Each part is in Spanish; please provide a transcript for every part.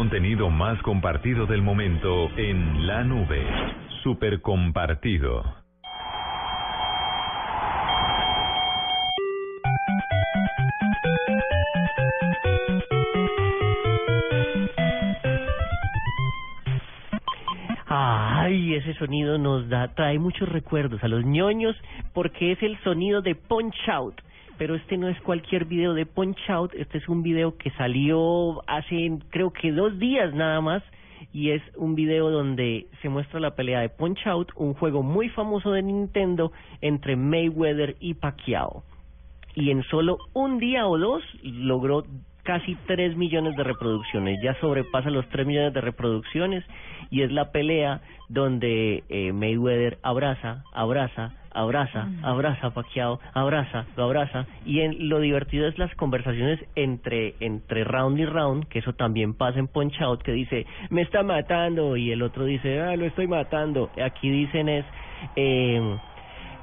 Contenido más compartido del momento en la nube. Super compartido. Ay, ese sonido nos da, trae muchos recuerdos a los ñoños porque es el sonido de Punch Out. Pero este no es cualquier video de Punch Out, este es un video que salió hace creo que dos días nada más y es un video donde se muestra la pelea de Punch Out, un juego muy famoso de Nintendo entre Mayweather y Pacquiao. Y en solo un día o dos logró casi 3 millones de reproducciones, ya sobrepasa los 3 millones de reproducciones y es la pelea donde eh, Mayweather abraza, abraza, abraza, abraza a Pacquiao, abraza, lo abraza y en, lo divertido es las conversaciones entre entre round y round, que eso también pasa en Punch Out, que dice, me está matando y el otro dice, ah, lo estoy matando. Aquí dicen es, eh,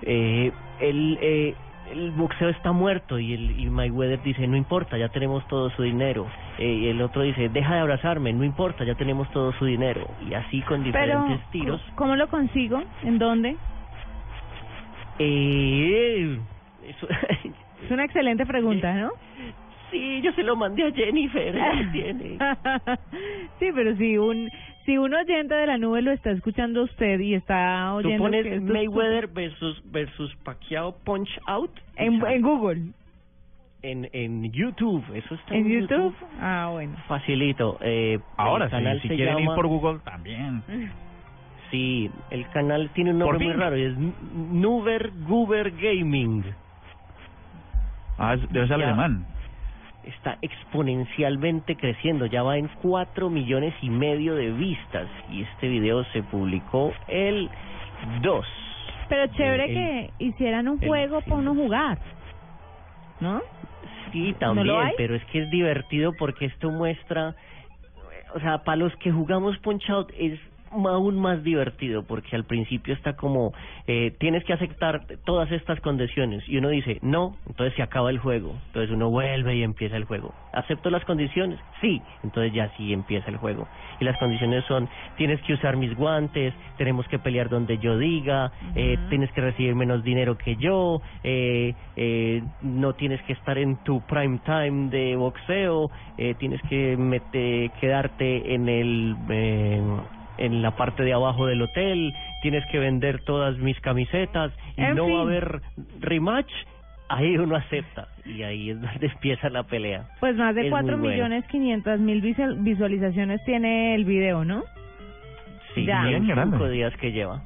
eh, el, eh, el boxeo está muerto y el y Mayweather dice no importa ya tenemos todo su dinero eh, y el otro dice deja de abrazarme no importa ya tenemos todo su dinero y así con diferentes Pero, tiros ¿cómo lo consigo? ¿En dónde? Eh, eso- Es una excelente pregunta, ¿no? sí yo se lo mandé a Jennifer ella lo tiene sí, pero si un si un oyente de la nube lo está escuchando usted y está tú oyendo pones que esto es- Mayweather versus versus Pacquiao Punch Out en, en Google, en en YouTube eso está en YouTube. Ah, bueno. facilito eh, Ahora sí, si quieren llama- ir por Google también. Sí, el canal tiene un nombre muy raro y es N- Nuber Guber Gaming. Ah, es- debe ser Ya. alemán. Está exponencialmente creciendo, ya va en cuatro millones y medio de vistas y este video se publicó el 2. Pero chévere El- que hicieran un el- juego para uno jugar, ¿no? Sí, ¿No lo también, hay? pero es que es divertido porque esto muestra, o sea, para los que jugamos Punch Out es aún más divertido porque al principio está como eh, tienes que aceptar todas estas condiciones y uno dice no, entonces se acaba el juego, entonces uno vuelve y empieza el juego. ¿Acepto las condiciones? Sí, entonces ya sí empieza el juego. Y las condiciones son tienes que usar mis guantes, tenemos que pelear donde yo diga, eh, tienes que recibir menos dinero que yo, eh, eh, no tienes que estar en tu prime time de boxeo, eh, tienes que mete, quedarte en el eh, en la parte de abajo del hotel, tienes que vender todas mis camisetas y En no va a haber rematch, ahí uno acepta y ahí es donde empieza la pelea. Pues más de Es cuatro millones quinientas mil visual- visualizaciones tiene el video, ¿no? Sí, Ya. en Bien grande. cinco días que lleva.